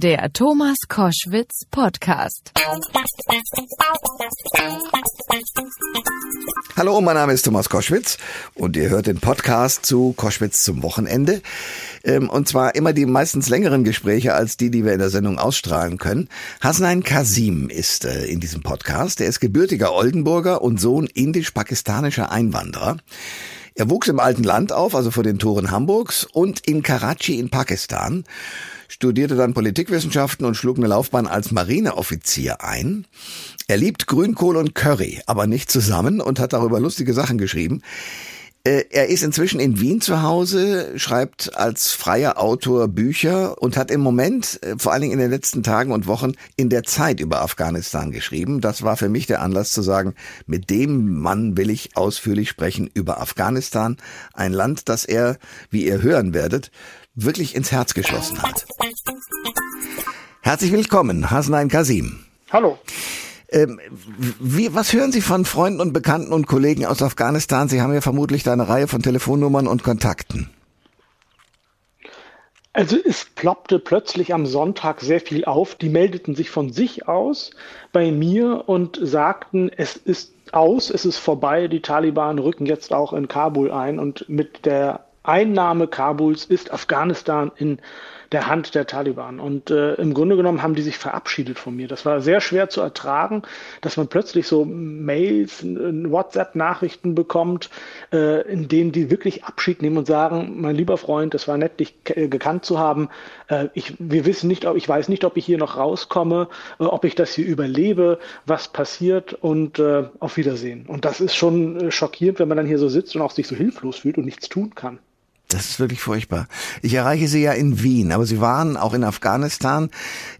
Der Thomas Koschwitz Podcast. Hallo, mein Name ist Thomas Koschwitz und ihr hört den Podcast zu Koschwitz zum Wochenende. Ähm, und zwar immer die meistens längeren Gespräche als die, die wir in der Sendung ausstrahlen können. Hasnain Kasim ist äh, in diesem Podcast. Er ist gebürtiger Oldenburger und Sohn indisch-pakistanischer Einwanderer. Er wuchs im alten Land auf, also vor den Toren Hamburgs und in Karachi in Pakistan, studierte dann Politikwissenschaften und schlug eine Laufbahn als Marineoffizier ein. Er liebt Grünkohl und Curry, aber nicht zusammen und hat darüber lustige Sachen geschrieben. Äh, er ist inzwischen in Wien zu Hause, schreibt als freier Autor Bücher und hat im Moment, äh, vor allen Dingen in den letzten Tagen und Wochen, in der Zeit über Afghanistan geschrieben. Das war für mich der Anlass zu sagen, mit dem Mann will ich ausführlich sprechen über Afghanistan, ein Land, das er, wie ihr hören werdet, wirklich ins Herz geschlossen hat. Herzlich willkommen, Hasnain Kasim. Hallo. Ähm, wie, was hören Sie von Freunden und Bekannten und Kollegen aus Afghanistan? Sie haben ja vermutlich da eine Reihe von Telefonnummern und Kontakten. Also es ploppte plötzlich am Sonntag sehr viel auf. Die meldeten sich von sich aus bei mir und sagten, es ist aus, es ist vorbei, die Taliban rücken jetzt auch in Kabul ein und mit der Einnahme Kabuls ist Afghanistan in der Hand der Taliban. Und äh, im Grunde genommen haben die sich verabschiedet von mir. Das war sehr schwer zu ertragen, dass man plötzlich so Mails, WhatsApp-Nachrichten bekommt, äh, in denen die wirklich Abschied nehmen und sagen, mein lieber Freund, das war nett, dich äh, gekannt zu haben. Äh, ich, wir wissen nicht, ob ich weiß nicht, ob ich hier noch rauskomme, äh, ob ich das hier überlebe, was passiert und äh, auf Wiedersehen. Und das ist schon äh, schockierend, wenn man dann hier so sitzt und auch sich so hilflos fühlt und nichts tun kann. Das ist wirklich furchtbar. Ich erreiche Sie ja in Wien, aber Sie waren auch in Afghanistan.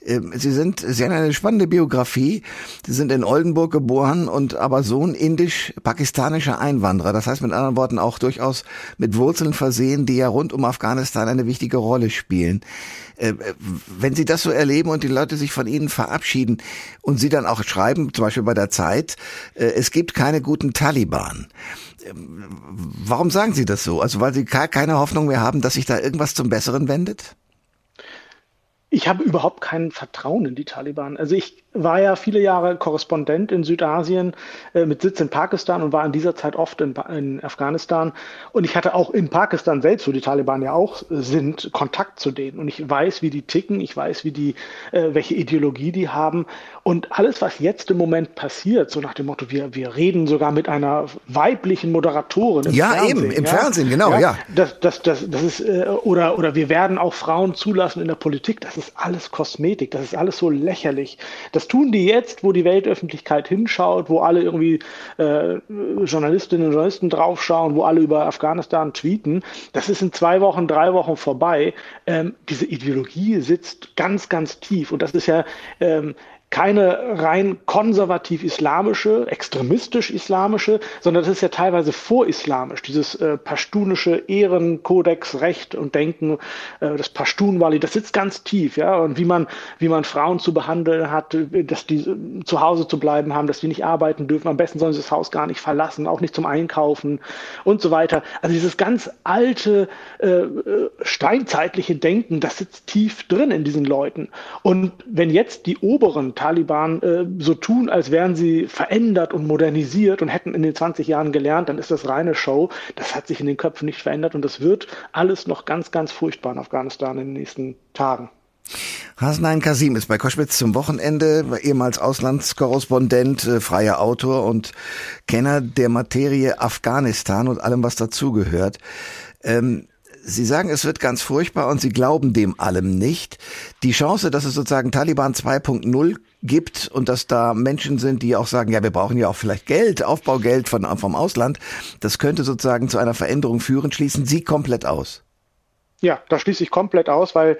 Ähm, Sie sind, Sie haben eine spannende Biografie. Sie sind in Oldenburg geboren und aber Sohn indisch-pakistanischer Einwanderer. Das heißt mit anderen Worten auch durchaus mit Wurzeln versehen, die ja rund um Afghanistan eine wichtige Rolle spielen. Äh, wenn Sie das so erleben und die Leute sich von Ihnen verabschieden und Sie dann auch schreiben, zum Beispiel bei der Zeit, äh, es gibt keine guten Taliban. Warum sagen Sie das so? Also weil Sie keine Hoffnung mehr haben, dass sich da irgendwas zum Besseren wendet? Ich habe überhaupt kein Vertrauen in die Taliban. Also ich war ja viele Jahre Korrespondent in Südasien äh, mit Sitz in Pakistan und war in dieser Zeit oft in, in, Afghanistan. Und ich hatte auch in Pakistan selbst, wo die Taliban ja auch sind, Kontakt zu denen. Und ich weiß, wie die ticken, ich weiß, wie die, äh, welche Ideologie die haben. Und alles, was jetzt im Moment passiert, so nach dem Motto, wir, wir reden sogar mit einer weiblichen Moderatorin. Im ja, Fernsehen, eben, im ja? Fernsehen, genau, ja. ja. Das, das, das, das ist, äh, oder, oder wir werden auch Frauen zulassen in der Politik. Das ist alles Kosmetik, das ist alles so lächerlich. Das tun die jetzt, wo die Weltöffentlichkeit hinschaut, wo alle irgendwie äh, Journalistinnen und Journalisten draufschauen, wo alle über Afghanistan tweeten. Das ist in zwei Wochen, drei Wochen vorbei. Ähm, diese Ideologie sitzt ganz, ganz tief. Und das ist ja ähm, keine rein konservativ-islamische, extremistisch-islamische, sondern das ist ja teilweise vorislamisch, dieses äh, pashtunische Ehrenkodex, Recht und Denken, äh, das Pashtun-Wali, das sitzt ganz tief, ja, und wie man, wie man Frauen zu behandeln hat, dass die äh, zu Hause zu bleiben haben, dass die nicht arbeiten dürfen, am besten sollen sie das Haus gar nicht verlassen, auch nicht zum Einkaufen und so weiter. Also dieses ganz alte, äh, äh steinzeitliche Denken, das sitzt tief drin in diesen Leuten. Und wenn jetzt die oberen Taliban äh, so tun, als wären sie verändert und modernisiert und hätten in den 20 Jahren gelernt, dann ist das reine Show. Das hat sich in den Köpfen nicht verändert und das wird alles noch ganz, ganz furchtbar in Afghanistan in den nächsten Tagen. Hasnain Kasim ist bei Koschwitz zum Wochenende, ehemals Auslandskorrespondent, äh, freier Autor und Kenner der Materie Afghanistan und allem, was dazugehört. Ähm, Sie sagen, es wird ganz furchtbar und Sie glauben dem allem nicht. Die Chance, dass es sozusagen Taliban 2.0 gibt und dass da Menschen sind, die auch sagen, ja, wir brauchen ja auch vielleicht Geld, Aufbaugeld von, vom Ausland, das könnte sozusagen zu einer Veränderung führen, schließen Sie komplett aus. Ja, da schließe ich komplett aus, weil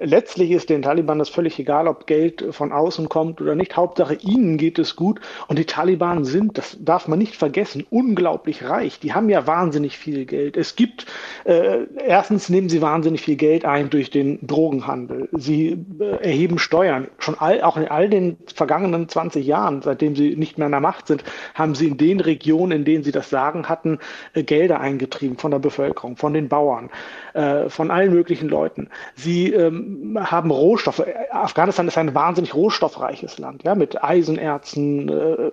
letztlich ist den Taliban das völlig egal, ob Geld von außen kommt oder nicht. Hauptsache ihnen geht es gut. Und die Taliban sind, das darf man nicht vergessen, unglaublich reich. Die haben ja wahnsinnig viel Geld. Es gibt, äh, erstens nehmen sie wahnsinnig viel Geld ein durch den Drogenhandel. Sie äh, erheben Steuern. Schon all, auch in all den vergangenen 20 Jahren, seitdem sie nicht mehr in der Macht sind, haben sie in den Regionen, in denen sie das Sagen hatten, äh, Gelder eingetrieben von der Bevölkerung, von den Bauern, äh, von allen möglichen Leuten. Sie ähm, haben Rohstoffe. Afghanistan ist ein wahnsinnig rohstoffreiches Land, ja, mit Eisenerzen, äh,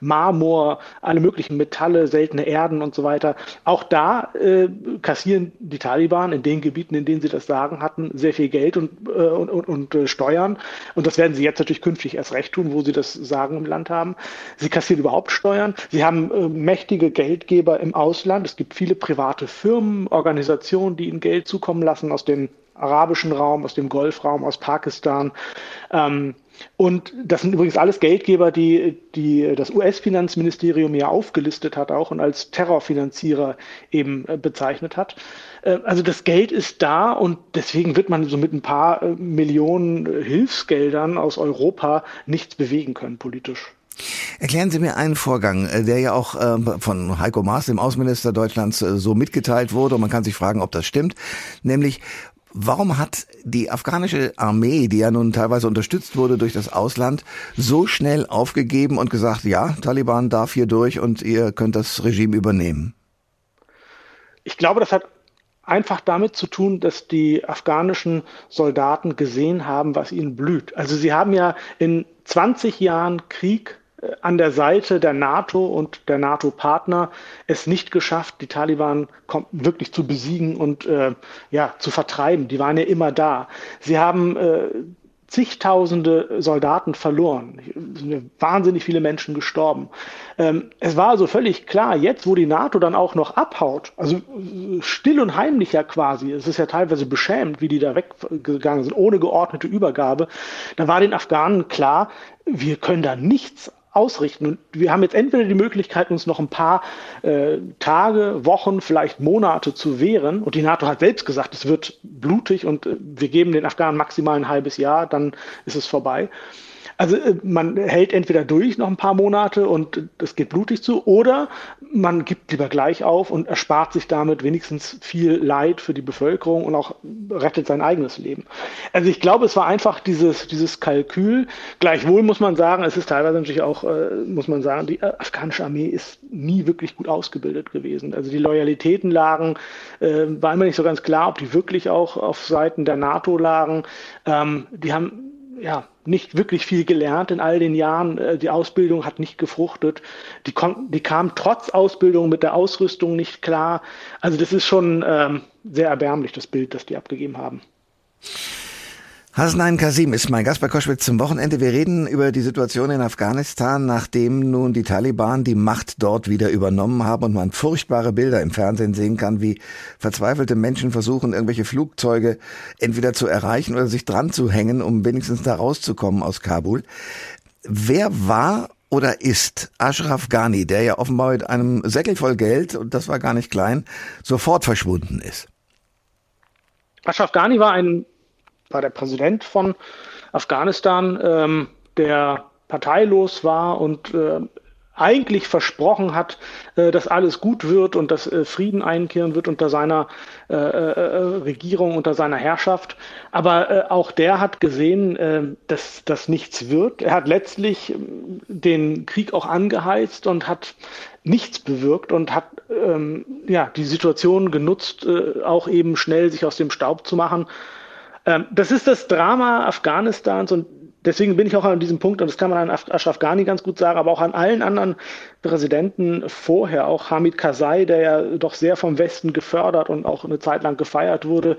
Marmor, alle möglichen Metalle, seltene Erden und so weiter. Auch da äh, kassieren die Taliban in den Gebieten, in denen sie das Sagen hatten, sehr viel Geld und, äh, und, und, und äh, Steuern. Und das werden sie jetzt natürlich künftig erst recht tun, wo sie das Sagen im Land haben. Sie kassieren überhaupt Steuern. Sie haben äh, mächtige Geldgeber im Ausland. Es gibt viele private Firmen, Organisationen, die ihnen Geld zukommen lassen aus dem arabischen Raum, aus dem Golfraum, aus Pakistan. Ähm, und das sind übrigens alles Geldgeber, die, die das US-Finanzministerium ja aufgelistet hat auch und als Terrorfinanzierer eben äh, bezeichnet hat. Äh, also das Geld ist da und deswegen wird man so mit ein paar äh, Millionen Hilfsgeldern aus Europa nichts bewegen können politisch. Erklären Sie mir einen Vorgang, der ja auch von Heiko Maas, dem Außenminister Deutschlands, so mitgeteilt wurde und man kann sich fragen, ob das stimmt, nämlich Warum hat die afghanische Armee, die ja nun teilweise unterstützt wurde durch das Ausland, so schnell aufgegeben und gesagt, ja, Taliban darf hier durch und ihr könnt das Regime übernehmen? Ich glaube, das hat einfach damit zu tun, dass die afghanischen Soldaten gesehen haben, was ihnen blüht. Also sie haben ja in 20 Jahren Krieg an der Seite der NATO und der NATO-Partner es nicht geschafft, die Taliban wirklich zu besiegen und äh, ja, zu vertreiben. Die waren ja immer da. Sie haben äh, zigtausende Soldaten verloren. Wahnsinnig viele Menschen gestorben. Ähm, es war also völlig klar, jetzt wo die NATO dann auch noch abhaut, also still und heimlich ja quasi, es ist ja teilweise beschämt, wie die da weggegangen sind, ohne geordnete Übergabe, da war den Afghanen klar, wir können da nichts ausrichten. Und wir haben jetzt entweder die Möglichkeit, uns noch ein paar äh, Tage, Wochen, vielleicht Monate zu wehren. Und die NATO hat selbst gesagt, es wird blutig und äh, wir geben den Afghanen maximal ein halbes Jahr, dann ist es vorbei. Also äh, man hält entweder durch noch ein paar Monate und es geht blutig zu, oder man gibt lieber gleich auf und erspart sich damit wenigstens viel Leid für die Bevölkerung und auch rettet sein eigenes Leben. Also ich glaube, es war einfach dieses, dieses Kalkül. Gleichwohl muss man sagen, es ist teilweise natürlich auch, äh, muss man sagen, die afghanische Armee ist nie wirklich gut ausgebildet gewesen. Also die Loyalitäten lagen, äh, war immer nicht so ganz klar, ob die wirklich auch auf Seiten der NATO lagen. Ähm, die haben ja, nicht wirklich viel gelernt in all den Jahren. Äh, die Ausbildung hat nicht gefruchtet. Die, konnten, die kam trotz Ausbildung mit der Ausrüstung nicht klar. Also das ist schon ähm, sehr erbärmlich, das Bild, das die abgegeben haben. Hasnain Kasim ist mein Gast bei Koschwitz zum Wochenende. Wir reden über die Situation in Afghanistan, nachdem nun die Taliban die Macht dort wieder übernommen haben und man furchtbare Bilder im Fernsehen sehen kann, wie verzweifelte Menschen versuchen, irgendwelche Flugzeuge entweder zu erreichen oder sich dran zu hängen, um wenigstens da rauszukommen aus Kabul. Wer war oder ist Ashraf Ghani, der ja offenbar mit einem Säckel voll Geld, und das war gar nicht klein, sofort verschwunden ist? Ashraf Ghani war ein war der Präsident von Afghanistan, ähm, der parteilos war und äh, eigentlich versprochen hat, äh, dass alles gut wird und dass äh, Frieden einkehren wird unter seiner äh, äh Regierung, unter seiner Herrschaft. Aber äh, auch der hat gesehen, äh, dass das nichts wird. Er hat letztlich ähm, den Krieg auch angeheizt und hat nichts bewirkt und hat ähm, ja die Situation genutzt, auch eben schnell sich aus dem Staub zu machen ähm, das ist das Drama Afghanistans und deswegen bin ich auch an diesem Punkt, und das kann man an Ashraf Ghani ganz gut sagen, aber auch an allen anderen Präsidenten vorher, auch Hamid Karzai, der ja doch sehr vom Westen gefördert und auch eine Zeit lang gefeiert wurde,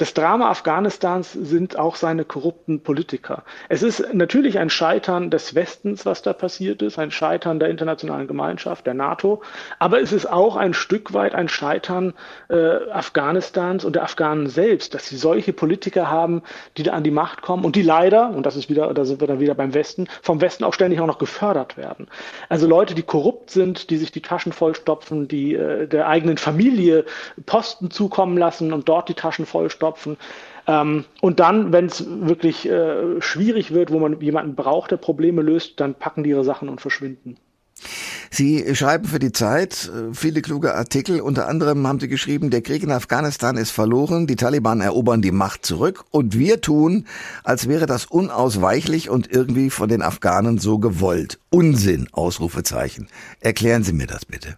das Drama Afghanistans sind auch seine korrupten Politiker. Es ist natürlich ein Scheitern des Westens, was da passiert ist, ein Scheitern der internationalen Gemeinschaft, der NATO, aber es ist auch ein Stück weit ein Scheitern äh, Afghanistans und der Afghanen selbst, dass sie solche Politiker haben, die da an die Macht kommen und die leider, und das ist wieder, da sind wir dann wieder beim Westen, vom Westen auch ständig auch noch gefördert werden. Also Leute, die korrupt sind, die sich die Taschen vollstopfen, die äh, der eigenen Familie Posten zukommen lassen und dort die Taschen vollstopfen klopfen. Ähm, und dann, wenn es wirklich äh, schwierig wird, wo man jemanden braucht, der Probleme löst, dann packen die ihre Sachen und verschwinden. Sie schreiben für die Zeit äh, viele kluge Artikel. Unter anderem haben Sie geschrieben, der Krieg in Afghanistan ist verloren, die Taliban erobern die Macht zurück und wir tun, als wäre das unausweichlich und irgendwie von den Afghanen so gewollt. Unsinn, Ausrufezeichen. Erklären Sie mir das bitte.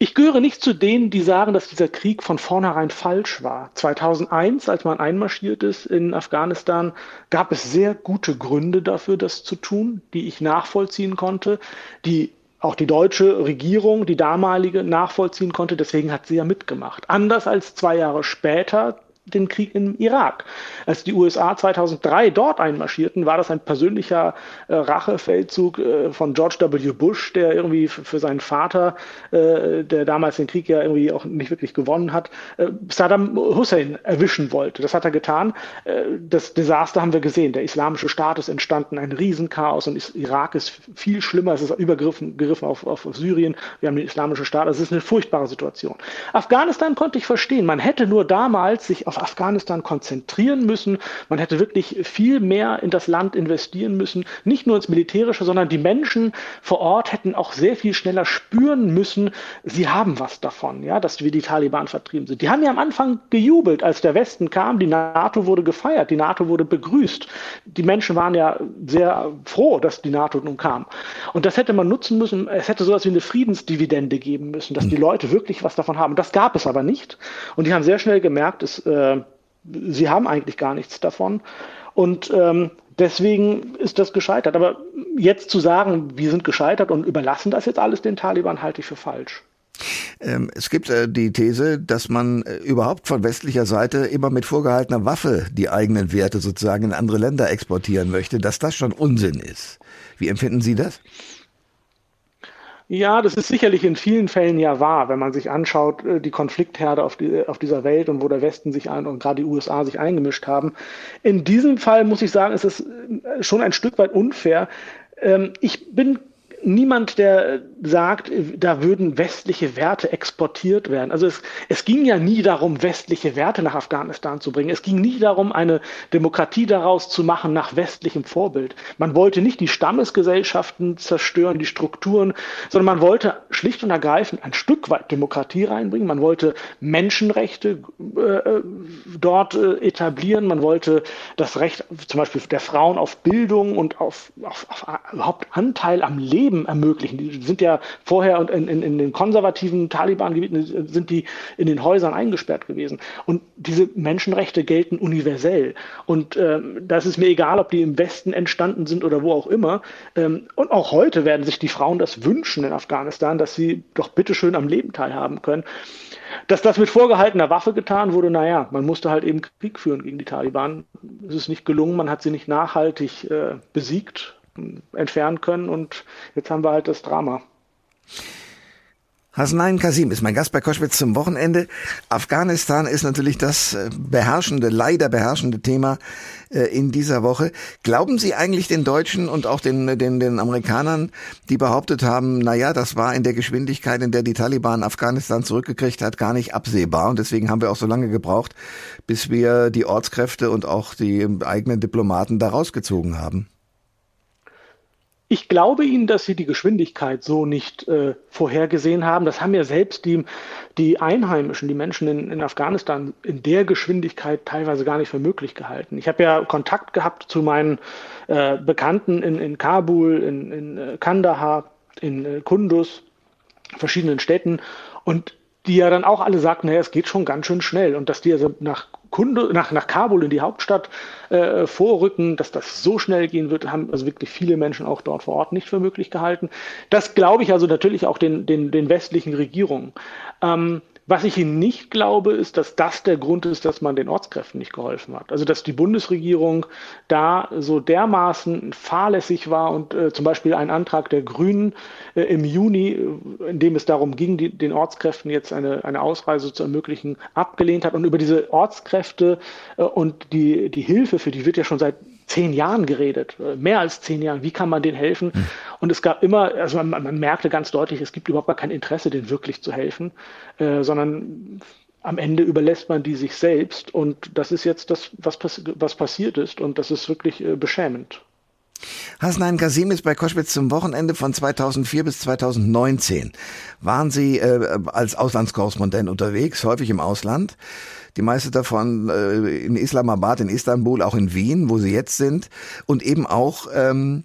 Ich gehöre nicht zu denen, die sagen, dass dieser Krieg von vornherein falsch war. 2001, als man einmarschiert ist in Afghanistan, gab es sehr gute Gründe dafür, das zu tun, die ich nachvollziehen konnte, die auch die deutsche Regierung, die damalige, nachvollziehen konnte. Deswegen hat sie ja mitgemacht. Anders als zwei Jahre später, den Krieg im Irak. Als die USA 2003 dort einmarschierten, war das ein persönlicher äh, Rachefeldzug äh, von George W. Bush, der irgendwie für seinen Vater, äh, der damals den Krieg ja irgendwie auch nicht wirklich gewonnen hat, äh, Saddam Hussein erwischen wollte. Das hat er getan. Äh, das Desaster haben wir gesehen. Der islamische Staat ist entstanden, ein Riesenchaos und Irak ist viel schlimmer. Es ist übergriffen auf, auf, auf Syrien. Wir haben den islamischen Staat. Also es ist eine furchtbare Situation. Afghanistan konnte ich verstehen. Man hätte nur damals sich auf Afghanistan konzentrieren müssen. Man hätte wirklich viel mehr in das Land investieren müssen, nicht nur ins Militärische, sondern die Menschen vor Ort hätten auch sehr viel schneller spüren müssen, sie haben was davon, ja, dass wir die Taliban vertrieben sind. Die haben ja am Anfang gejubelt, als der Westen kam, die NATO wurde gefeiert, die NATO wurde begrüßt. Die Menschen waren ja sehr froh, dass die NATO nun kam. Und das hätte man nutzen müssen, es hätte sowas wie eine Friedensdividende geben müssen, dass die Leute wirklich was davon haben. Das gab es aber nicht. Und die haben sehr schnell gemerkt, es äh, sie haben eigentlich gar nichts davon. Und ähm, deswegen ist das gescheitert. Aber jetzt zu sagen, wir sind gescheitert und überlassen das jetzt alles den Taliban, halte ich für falsch. Ähm, es gibt äh, die These, dass man äh, überhaupt von westlicher Seite immer mit vorgehaltener Waffe die eigenen Werte sozusagen in andere Länder exportieren möchte, dass das schon Unsinn ist. Wie empfinden Sie das? Ja, das ist sicherlich in vielen Fällen ja wahr, wenn man sich anschaut, äh, die Konfliktherde auf, die, auf dieser Welt und wo der Westen sich ein und gerade die USA sich eingemischt haben. In diesem Fall muss ich sagen, ist es äh, schon ein Stück weit unfair. Ähm, ich bin niemand, der sagt, da würden westliche Werte exportiert werden. Also es, es ging ja nie darum, westliche Werte nach Afghanistan zu bringen. Es ging nie darum, eine Demokratie daraus zu machen nach westlichem Vorbild. Man wollte nicht die Stammesgesellschaften zerstören, die Strukturen, sondern man wollte schlicht und ergreifend ein Stück weit Demokratie reinbringen. Man wollte Menschenrechte äh, dort äh, etablieren. Man wollte das Recht zum Beispiel der Frauen auf Bildung und auf, auf, auf überhaupt Anteil am Leben Leben ermöglichen. Die sind ja vorher und in, in, in den konservativen Taliban-Gebieten sind die in den Häusern eingesperrt gewesen. Und diese Menschenrechte gelten universell. Und ähm, das ist mir egal, ob die im Westen entstanden sind oder wo auch immer. Ähm, und auch heute werden sich die Frauen das wünschen in Afghanistan, dass sie doch bitteschön am Leben teilhaben können. Dass das mit vorgehaltener Waffe getan wurde, naja, man musste halt eben Krieg führen gegen die Taliban. Es ist nicht gelungen, man hat sie nicht nachhaltig äh, besiegt entfernen können und jetzt haben wir halt das Drama. Hasnain Kasim ist mein Gast bei Koschwitz zum Wochenende. Afghanistan ist natürlich das äh, beherrschende, leider beherrschende Thema äh, in dieser Woche. Glauben Sie eigentlich den Deutschen und auch den, den, den Amerikanern, die behauptet haben, na ja, das war in der Geschwindigkeit, in der die Taliban Afghanistan zurückgekriegt hat, gar nicht absehbar und deswegen haben wir auch so lange gebraucht, bis wir die Ortskräfte und auch die eigenen Diplomaten da rausgezogen haben? Ich glaube Ihnen, dass Sie die Geschwindigkeit so nicht äh, vorhergesehen haben. Das haben ja selbst die, die Einheimischen, die Menschen in, in Afghanistan in der Geschwindigkeit teilweise gar nicht für möglich gehalten. Ich habe ja Kontakt gehabt zu meinen äh, Bekannten in, in Kabul, in, in äh, Kandahar, in äh, Kunduz, verschiedenen Städten und die ja dann auch alle sagten, naja, es geht schon ganz schön schnell und dass die also nach Kunde, nach, nach Kabul in die Hauptstadt äh, vorrücken, dass das so schnell gehen wird, haben also wirklich viele Menschen auch dort vor Ort nicht für möglich gehalten. Das glaube ich also natürlich auch den, den, den westlichen Regierungen. Ähm, was ich Ihnen nicht glaube, ist, dass das der Grund ist, dass man den Ortskräften nicht geholfen hat. Also dass die Bundesregierung da so dermaßen fahrlässig war und äh, zum Beispiel ein Antrag der Grünen äh, im Juni, äh, in dem es darum ging, die, den Ortskräften jetzt eine, eine Ausreise zu ermöglichen, abgelehnt hat. Und über diese Ortskräfte äh, und die, die Hilfe, für die wird ja schon seit zehn Jahren geredet, äh, mehr als zehn Jahren. Wie kann man denen helfen? Mhm. Und es gab immer, also man, man, merkte ganz deutlich, es gibt überhaupt gar kein Interesse, denen wirklich zu helfen, äh, sondern am Ende überlässt man die sich selbst. Und das ist jetzt das, was, was passiert ist. Und das ist wirklich äh, beschämend. Hasnain Kasim ist bei Koschwitz zum Wochenende von 2004 bis 2019. Waren Sie äh, als Auslandskorrespondent unterwegs, häufig im Ausland? die meiste davon äh, in Islamabad, in Istanbul, auch in Wien, wo sie jetzt sind und eben auch ähm,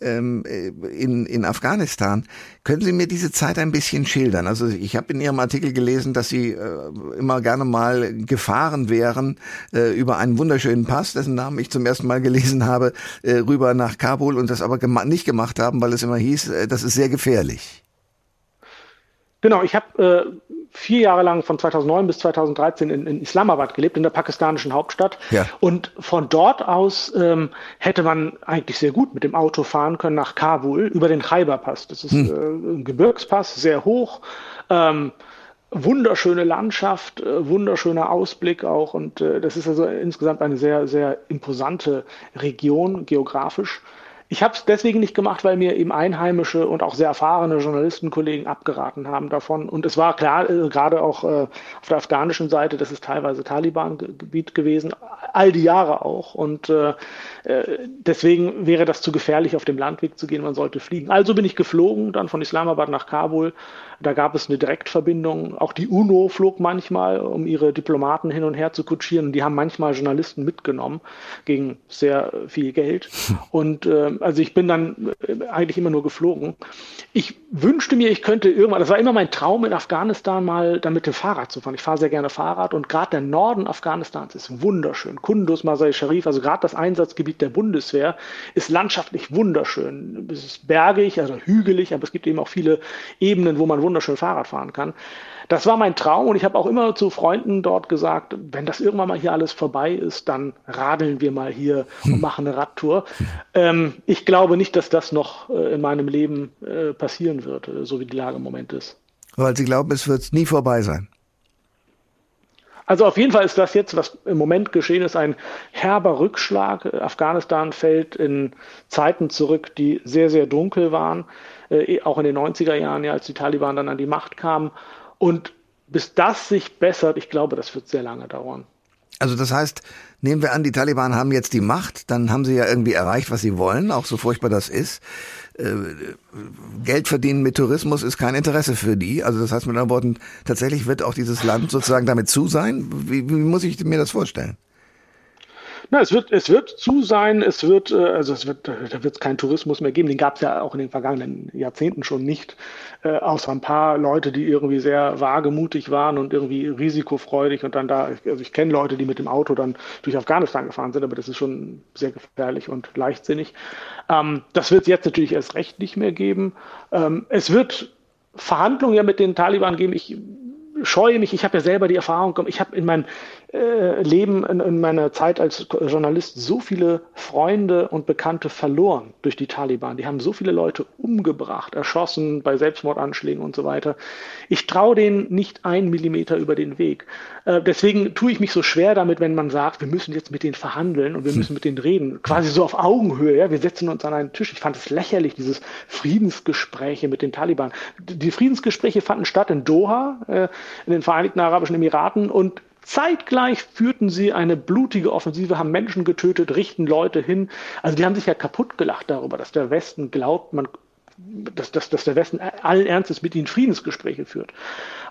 ähm, äh, in, in Afghanistan. Können Sie mir diese Zeit ein bisschen schildern? Also ich habe in Ihrem Artikel gelesen, dass Sie äh, immer gerne mal gefahren wären äh, über einen wunderschönen Pass, dessen Namen ich zum ersten Mal gelesen habe, äh, rüber nach Kabul und das aber gema nicht gemacht haben, weil es immer hieß, äh, das ist sehr gefährlich. Genau, ich habe äh, vier Jahre lang von 2009 bis 2013 in, in Islamabad gelebt, in der pakistanischen Hauptstadt. Ja. Und von dort aus ähm, hätte man eigentlich sehr gut mit dem Auto fahren können nach Kabul über den Khyber-Pass. Das ist hm. äh, ein Gebirgspass, sehr hoch. Ähm, wunderschöne Landschaft, äh, wunderschöner Ausblick auch. Und äh, das ist also insgesamt eine sehr, sehr imposante Region geografisch. Ich habe es deswegen nicht gemacht, weil mir eben einheimische und auch sehr erfahrene Journalistenkollegen abgeraten haben davon. Und es war klar, äh, gerade auch äh, auf der afghanischen Seite, das ist teilweise Taliban-Gebiet gewesen, all die Jahre auch. Und äh, äh, deswegen wäre das zu gefährlich, auf dem Landweg zu gehen. Man sollte fliegen. Also bin ich geflogen, dann von Islamabad nach Kabul. Da gab es eine Direktverbindung. Auch die UNO flog manchmal, um ihre Diplomaten hin und her zu kutschieren. Die haben manchmal Journalisten mitgenommen gegen sehr viel Geld. Und äh, also ich bin dann äh, eigentlich immer nur geflogen. Ich wünschte mir, ich könnte irgendwann, das war immer mein Traum in Afghanistan mal dann mit dem Fahrrad zu fahren. Ich fahre sehr gerne Fahrrad und gerade der Norden Afghanistans ist wunderschön. Kunduz, Masai Sharif, also gerade das Einsatzgebiet der Bundeswehr ist landschaftlich wunderschön. Es ist bergig, also hügelig, aber es gibt eben auch viele Ebenen, wo man wunderschön Fahrrad fahren kann. Das war mein Traum und ich habe auch immer zu Freunden dort gesagt, wenn das irgendwann mal hier alles vorbei ist, dann radeln wir mal hier und machen eine Radtour. Ähm, ich glaube nicht, dass das noch äh, in meinem Leben äh, passieren wird, äh, so wie die Lage im Moment ist. Weil Sie glauben, es wird nie vorbei sein. Also auf jeden Fall ist das jetzt, was im Moment geschehen ist, ein herber Rückschlag. Afghanistan fällt in Zeiten zurück, die sehr, sehr dunkel waren, äh, auch in den 90er Jahren, ja, als die Taliban dann an die Macht kamen. Und bis das sich bessert, ich glaube, das wird sehr lange dauern. Also das heißt, nehmen wir an, die Taliban haben jetzt die Macht, dann haben sie ja irgendwie erreicht, was sie wollen, auch so furchtbar das ist. Äh, Geld verdienen mit Tourismus ist kein Interesse für die. Also das heißt mit anderen Worten, tatsächlich wird auch dieses Land sozusagen damit zu sein. Wie, wie muss ich mir das vorstellen? Na, es wird, es wird zu sein, es wird, äh, also es wird, da wird es keinen Tourismus mehr geben. Den gab es ja auch in den vergangenen Jahrzehnten schon nicht, äh, außer ein paar Leute, die irgendwie sehr wagemutig waren und irgendwie risikofreudig und dann da, also ich kenne Leute, die mit dem Auto dann durch Afghanistan gefahren sind, aber das ist schon sehr gefährlich und leichtsinnig. Ähm, das wird es jetzt natürlich erst recht nicht mehr geben. Ähm, es wird Verhandlungen ja mit den Taliban geben. Ich scheue mich, ich habe ja selber die Erfahrung, ich habe in meinem äh, Leben, in, in, meiner Zeit als Journalist so viele Freunde und Bekannte verloren durch die Taliban. Die haben so viele Leute umgebracht, erschossen bei Selbstmordanschlägen und so weiter. Ich traue denen nicht einen Millimeter über den Weg. Äh, deswegen tue ich mich so schwer damit, wenn man sagt, wir müssen jetzt mit denen verhandeln und wir hm. müssen mit denen reden. Quasi so auf Augenhöhe. Ja? Wir setzen uns an einen Tisch. Ich fand es lächerlich, dieses Friedensgespräche mit den Taliban. Die Friedensgespräche fanden statt in Doha, äh, in den Vereinigten Arabischen Emiraten und Zeitgleich führten sie eine blutige Offensive, haben Menschen getötet, richten Leute hin. Also die haben sich ja kaputt gelacht darüber, dass der Westen glaubt, man dass, dass, dass der Westen allen Ernstes mit ihnen Friedensgespräche führt.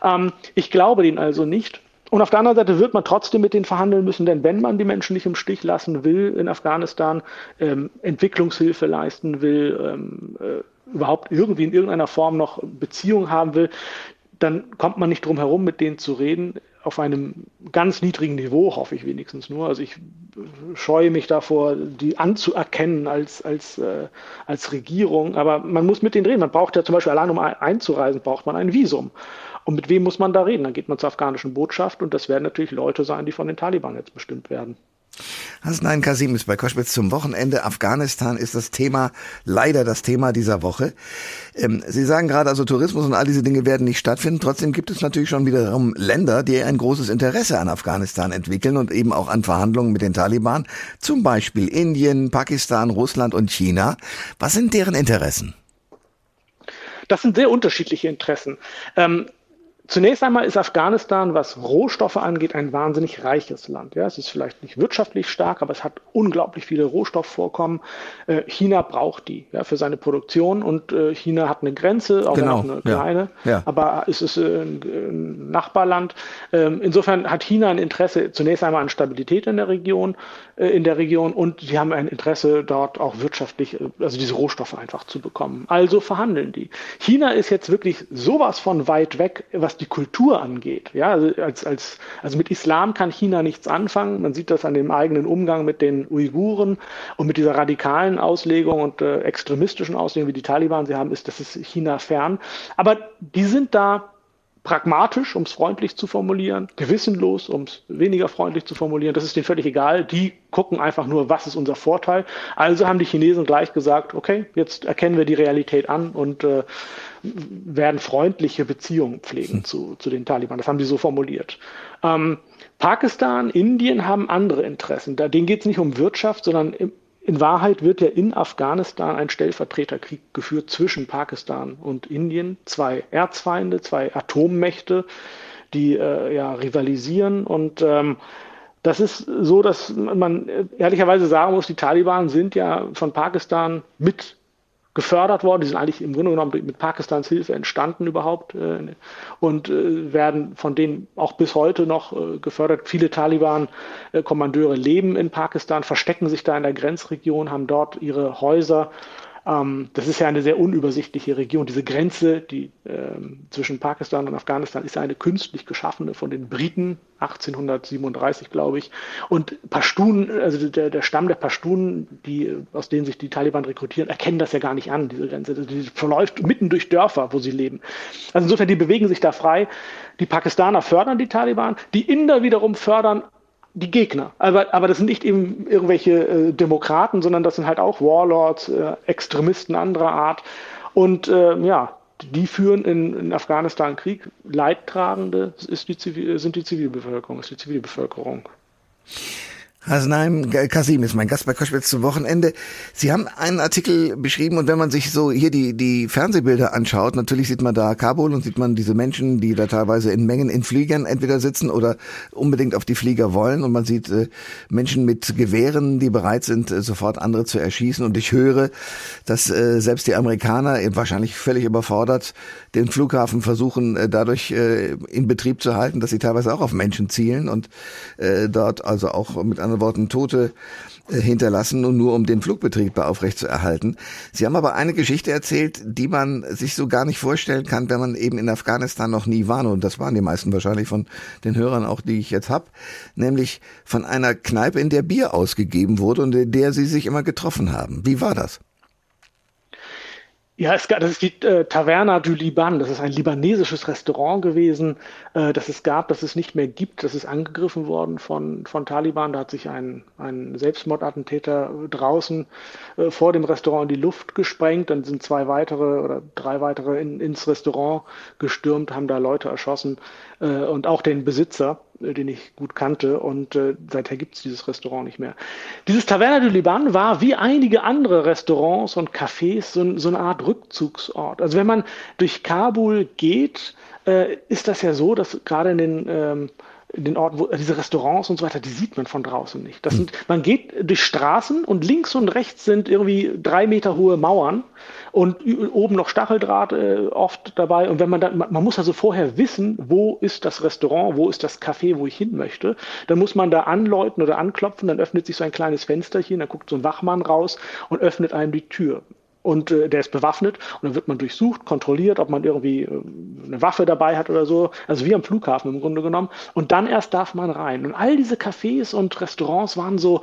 Ähm, ich glaube denen also nicht. Und auf der anderen Seite wird man trotzdem mit denen verhandeln müssen, denn wenn man die Menschen nicht im Stich lassen will in Afghanistan, ähm, Entwicklungshilfe leisten will, ähm, äh, überhaupt irgendwie in irgendeiner Form noch Beziehung haben will, dann kommt man nicht drum herum, mit denen zu reden auf einem ganz niedrigen Niveau, hoffe ich wenigstens nur. Also ich scheue mich davor, die anzuerkennen als, als, äh, als Regierung. Aber man muss mit denen reden. Man braucht ja zum Beispiel allein, um einzureisen, braucht man ein Visum. Und mit wem muss man da reden? Dann geht man zur afghanischen Botschaft und das werden natürlich Leute sein, die von den Taliban jetzt bestimmt werden. Hasnain Kasim ist bei Koschwitz zum Wochenende. Afghanistan ist das Thema, leider das Thema dieser Woche. Ähm, Sie sagen gerade, also Tourismus und all diese Dinge werden nicht stattfinden. Trotzdem gibt es natürlich schon wiederum Länder, die ein großes Interesse an Afghanistan entwickeln und eben auch an Verhandlungen mit den Taliban. Zum Beispiel Indien, Pakistan, Russland und China. Was sind deren Interessen? Das sind sehr unterschiedliche Interessen. Ähm, Zunächst einmal ist Afghanistan, was Rohstoffe angeht, ein wahnsinnig reiches Land. Ja, es ist vielleicht nicht wirtschaftlich stark, aber es hat unglaublich viele Rohstoffvorkommen. Äh, China braucht die ja, für seine Produktion und äh, China hat eine Grenze, auch genau. eine kleine, ja. Ja. aber es ist äh, ein Nachbarland. Ähm, insofern hat China ein Interesse zunächst einmal an Stabilität in der Region, äh, in der Region und sie haben ein Interesse dort auch wirtschaftlich, äh, also diese Rohstoffe einfach zu bekommen. Also verhandeln die. China ist jetzt wirklich sowas von weit weg, was was die Kultur angeht. Ja, also, als, als, also mit Islam kann China nichts anfangen. Man sieht das an dem eigenen Umgang mit den Uiguren und mit dieser radikalen Auslegung und äh, extremistischen Auslegung, wie die Taliban sie haben, ist, das ist China fern. Aber die sind da pragmatisch, um es freundlich zu formulieren, gewissenlos, um es weniger freundlich zu formulieren. Das ist denen völlig egal. Die gucken einfach nur, was ist unser Vorteil. Also haben die Chinesen gleich gesagt, okay, jetzt erkennen wir die Realität an und äh, werden freundliche Beziehungen pflegen hm. zu, zu den Taliban. Das haben die so formuliert. Ähm, Pakistan, Indien haben andere Interessen. Da, denen geht es nicht um Wirtschaft, sondern in Wahrheit wird ja in Afghanistan ein Stellvertreterkrieg geführt zwischen Pakistan und Indien. Zwei Erzfeinde, zwei Atommächte, die äh, ja rivalisieren. Und ähm, das ist so, dass man ehrlicherweise sagen muss, die Taliban sind ja von Pakistan mit gefördert worden. Die sind eigentlich im Grunde genommen mit Pakistans Hilfe entstanden überhaupt äh, und äh, werden von denen auch bis heute noch äh, gefördert. Viele Taliban-Kommandeure leben in Pakistan, verstecken sich da in der Grenzregion, haben dort ihre Häuser ähm, das ist ja eine sehr unübersichtliche Region. Diese Grenze, die ähm, zwischen Pakistan und Afghanistan, ist eine künstlich geschaffene von den Briten 1837, glaube ich. Und Pashtun, also der, der Stamm der Pashtun, die, aus denen sich die Taliban rekrutieren, erkennen das ja gar nicht an, diese Grenze. Die verläuft mitten durch Dörfer, wo sie leben. Also insofern, die bewegen sich da frei. Die Pakistaner fördern die Taliban, die Inder wiederum fördern die Gegner. Aber, aber das sind nicht eben irgendwelche äh, Demokraten, sondern das sind halt auch Warlords, äh, Extremisten anderer Art. Und äh, ja, die führen in, in Afghanistan Krieg. Leidtragende ist die Zivil, sind die Zivilbevölkerung, ist die Zivilbevölkerung. Hasnaim Kasim ist mein Gast bei Koschwitz zum Wochenende. Sie haben einen Artikel beschrieben und wenn man sich so hier die, die Fernsehbilder anschaut, natürlich sieht man da Kabul und sieht man diese Menschen, die da teilweise in Mengen in Fliegern entweder sitzen oder unbedingt auf die Flieger wollen und man sieht äh, Menschen mit Gewehren, die bereit sind, äh, sofort andere zu erschießen und ich höre, dass äh, selbst die Amerikaner, wahrscheinlich völlig überfordert, den Flughafen versuchen äh, dadurch äh, in Betrieb zu halten, dass sie teilweise auch auf Menschen zielen und äh, dort also auch mit anderen Worten Tote äh, hinterlassen und nur um den Flugbetrieb aufrecht zu erhalten. Sie haben aber eine Geschichte erzählt, die man sich so gar nicht vorstellen kann, wenn man eben in Afghanistan noch nie war. Und das waren die meisten wahrscheinlich von den Hörern auch, die ich jetzt habe. Nämlich von einer Kneipe, in der Bier ausgegeben wurde und in der sie sich immer getroffen haben. Wie war das? Ja, es gab, das ist die äh, Taverna du Liban. Das ist ein libanesisches Restaurant gewesen, äh, das es gab, das es nicht mehr gibt. Das ist angegriffen worden von, von Taliban. Da hat sich ein, ein Selbstmordattentäter draußen äh, vor dem Restaurant in die Luft gesprengt. Dann sind zwei weitere oder drei weitere in, ins Restaurant gestürmt, haben da Leute erschossen äh, und auch den Besitzer. Den ich gut kannte und äh, seither gibt es dieses Restaurant nicht mehr. Dieses Taverna du Liban war wie einige andere Restaurants und Cafés so, so eine Art Rückzugsort. Also wenn man durch Kabul geht, äh, ist das ja so, dass gerade in den ähm, den Orten, wo diese Restaurants und so weiter, die sieht man von draußen nicht. Das hm. sind, man geht durch Straßen und links und rechts sind irgendwie drei Meter hohe Mauern und oben noch Stacheldraht äh, oft dabei. Und wenn man dann, man muss also vorher wissen, wo ist das Restaurant, wo ist das Café, wo ich hin möchte. Dann muss man da anläuten oder anklopfen, dann öffnet sich so ein kleines Fensterchen, dann guckt so ein Wachmann raus und öffnet einem die Tür und äh, der ist bewaffnet und dann wird man durchsucht, kontrolliert, ob man irgendwie äh, eine Waffe dabei hat oder so, also wie am Flughafen im Grunde genommen und dann erst darf man rein. Und all diese Cafés und Restaurants waren so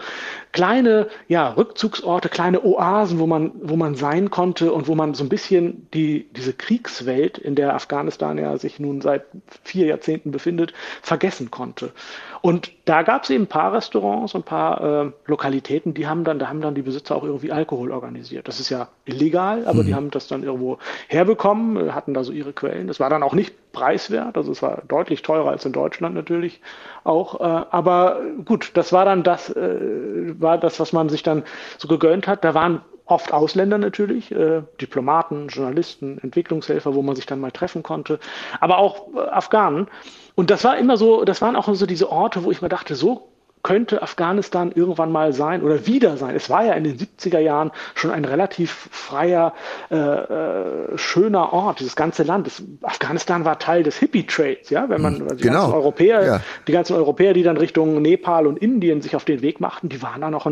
kleine ja, Rückzugsorte, kleine Oasen, wo man wo man sein konnte und wo man so ein bisschen die diese Kriegswelt, in der Afghanistan ja sich nun seit vier Jahrzehnten befindet, vergessen konnte. Und da gab es eben ein paar Restaurants und ein paar äh, Lokalitäten, die haben dann, da haben dann die Besitzer auch irgendwie Alkohol organisiert. Das ist ja illegal, aber mhm. die haben das dann irgendwo herbekommen, hatten da so ihre Quellen. Das war dann auch nicht preiswert, also es war deutlich teurer als in Deutschland natürlich auch. Äh, aber gut, das war dann das, äh, war das, was man sich dann so gegönnt hat. Da waren oft Ausländer natürlich, äh, Diplomaten, Journalisten, Entwicklungshelfer, wo man sich dann mal treffen konnte, aber auch äh, Afghanen. Und das war immer so, das waren auch so diese Orte, wo ich mir dachte, so könnte Afghanistan irgendwann mal sein oder wieder sein. Es war ja in den 70er Jahren schon ein relativ freier, äh, äh, schöner Ort, dieses ganze Land. Das, Afghanistan war Teil des Hippie-Trades, ja, wenn man mhm, die genau. ganzen Europäer, ja. die ganzen Europäer, die dann Richtung Nepal und Indien sich auf den Weg machten, die waren da noch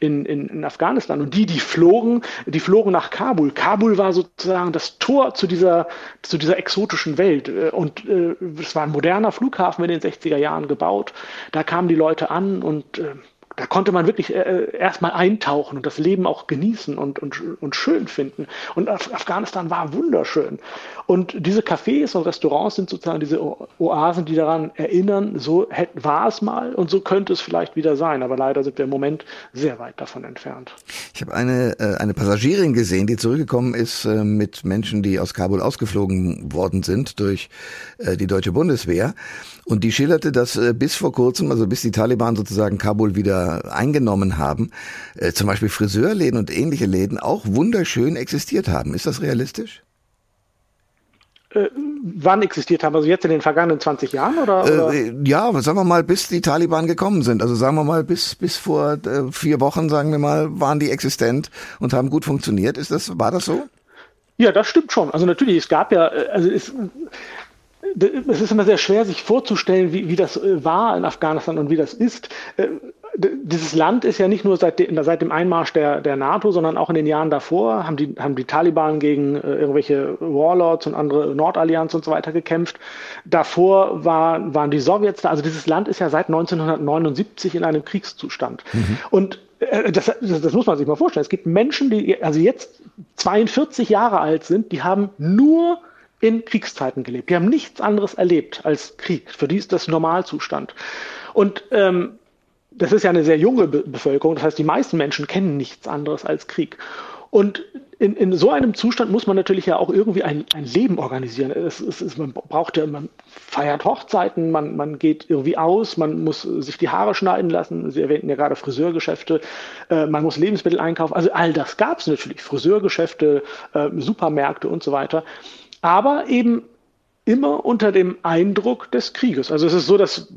in, in, in Afghanistan. Und die, die flogen, die flogen nach Kabul. Kabul war sozusagen das Tor zu dieser, zu dieser exotischen Welt. Und äh, es war ein moderner Flughafen in den 60er Jahren gebaut. Da kamen die Leute an und äh, da konnte man wirklich äh, erstmal eintauchen und das Leben auch genießen und, und, und schön finden. Und Af Afghanistan war wunderschön. Und diese Cafés und Restaurants sind sozusagen diese Oasen, die daran erinnern, so war es mal und so könnte es vielleicht wieder sein. Aber leider sind wir im Moment sehr weit davon entfernt. Ich habe eine, äh, eine Passagierin gesehen, die zurückgekommen ist äh, mit Menschen, die aus Kabul ausgeflogen worden sind durch äh, die deutsche Bundeswehr. Und die schilderte, dass bis vor kurzem, also bis die Taliban sozusagen Kabul wieder eingenommen haben, zum Beispiel Friseurläden und ähnliche Läden auch wunderschön existiert haben. Ist das realistisch? Äh, wann existiert haben? Also jetzt in den vergangenen 20 Jahren oder? oder? Äh, ja, sagen wir mal, bis die Taliban gekommen sind. Also sagen wir mal, bis bis vor äh, vier Wochen, sagen wir mal, waren die existent und haben gut funktioniert. Ist das, war das so? Ja, das stimmt schon. Also natürlich, es gab ja, äh, also es, es ist immer sehr schwer, sich vorzustellen, wie, wie das äh, war in Afghanistan und wie das ist. Äh, dieses Land ist ja nicht nur seit, de, seit dem Einmarsch der, der NATO, sondern auch in den Jahren davor haben die, haben die Taliban gegen äh, irgendwelche Warlords und andere Nordallianz und so weiter gekämpft. Davor war, waren die Sowjets da. Also dieses Land ist ja seit 1979 in einem Kriegszustand. Mhm. Und das, das, das, muss man sich mal vorstellen. Es gibt Menschen, die also jetzt 42 Jahre alt sind, die haben nur in Kriegszeiten gelebt. Die haben nichts anderes erlebt als Krieg. Für die ist das Normalzustand. Und ähm, das ist ja eine sehr junge Be Bevölkerung. Das heißt, die meisten Menschen kennen nichts anderes als Krieg. Und in, in so einem Zustand muss man natürlich ja auch irgendwie ein, ein Leben organisieren. Es, es, es, man braucht ja, man feiert Hochzeiten, man, man geht irgendwie aus, man muss sich die Haare schneiden lassen. Sie erwähnten ja gerade Friseurgeschäfte, äh, man muss Lebensmittel einkaufen. Also all das gab es natürlich. Friseurgeschäfte, äh, Supermärkte und so weiter aber eben immer unter dem Eindruck des Krieges. Also es ist so, dass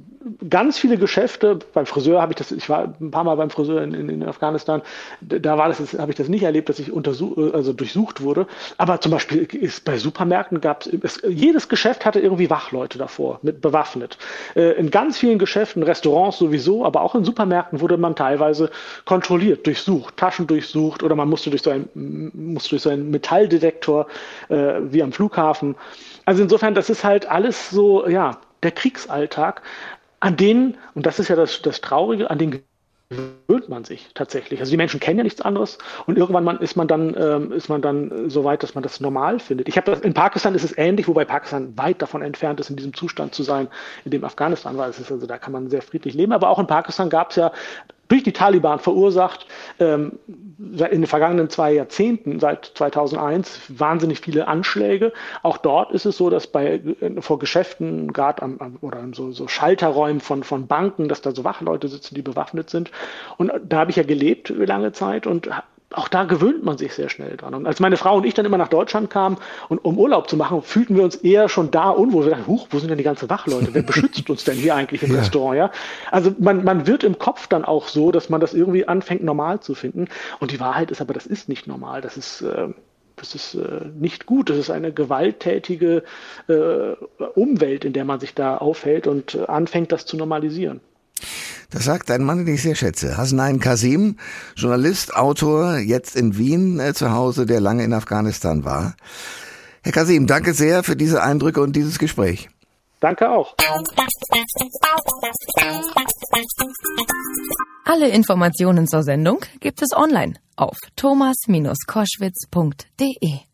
ganz viele Geschäfte, beim Friseur habe ich das, ich war ein paar Mal beim Friseur in, in, Afghanistan, da war das, habe ich das nicht erlebt, dass ich untersuch, also durchsucht wurde. Aber zum Beispiel ist bei Supermärkten gab es, jedes Geschäft hatte irgendwie Wachleute davor, mit bewaffnet. Äh, in ganz vielen Geschäften, Restaurants sowieso, aber auch in Supermärkten wurde man teilweise kontrolliert, durchsucht, Taschen durchsucht oder man musste durch so einen, musste durch so einen Metalldetektor äh, wie am Flughafen also insofern, das ist halt alles so, ja, der Kriegsalltag, an denen, und das ist ja das, das Traurige, an den gewöhnt man sich tatsächlich. Also die Menschen kennen ja nichts anderes und irgendwann man, ist man dann ähm, ist man dann so weit, dass man das normal findet. Ich habe das in Pakistan ist es ähnlich, wobei Pakistan weit davon entfernt ist, in diesem Zustand zu sein, in dem Afghanistan war. Es ist also da kann man sehr friedlich leben. Aber auch in Pakistan gab es ja durch die Taliban verursacht ähm, in den vergangenen zwei Jahrzehnten, seit 2001, wahnsinnig viele Anschläge. Auch dort ist es so, dass bei äh, vor Geschäften, gerade am, am, oder in so, so Schalterräumen von, von Banken, dass da so Wachleute sitzen, die bewaffnet sind. Und da habe ich ja gelebt lange Zeit und auch da gewöhnt man sich sehr schnell dran. Und als meine Frau und ich dann immer nach Deutschland kamen, und um Urlaub zu machen, fühlten wir uns eher schon da unwohl. Wir dachten, huch, wo sind denn die ganzen Wachleute? Wer beschützt uns denn hier eigentlich im ja. Restaurant? Ja? Also man, man wird im Kopf dann auch so, dass man das irgendwie anfängt, normal zu finden. Und die Wahrheit ist aber, das ist nicht normal. Das ist, äh, das ist äh, nicht gut. Das ist eine gewalttätige äh, Umwelt, in der man sich da aufhält und äh, anfängt, das zu normalisieren. Das sagt ein Mann, den ich sehr schätze. Hasnain Kasim, Journalist, Autor, jetzt in Wien äh, zu Hause, der lange in Afghanistan war. Herr Kasim, danke sehr für diese Eindrücke und dieses Gespräch. Danke auch. Alle Informationen zur Sendung gibt es online auf thomas-koschwitz.de.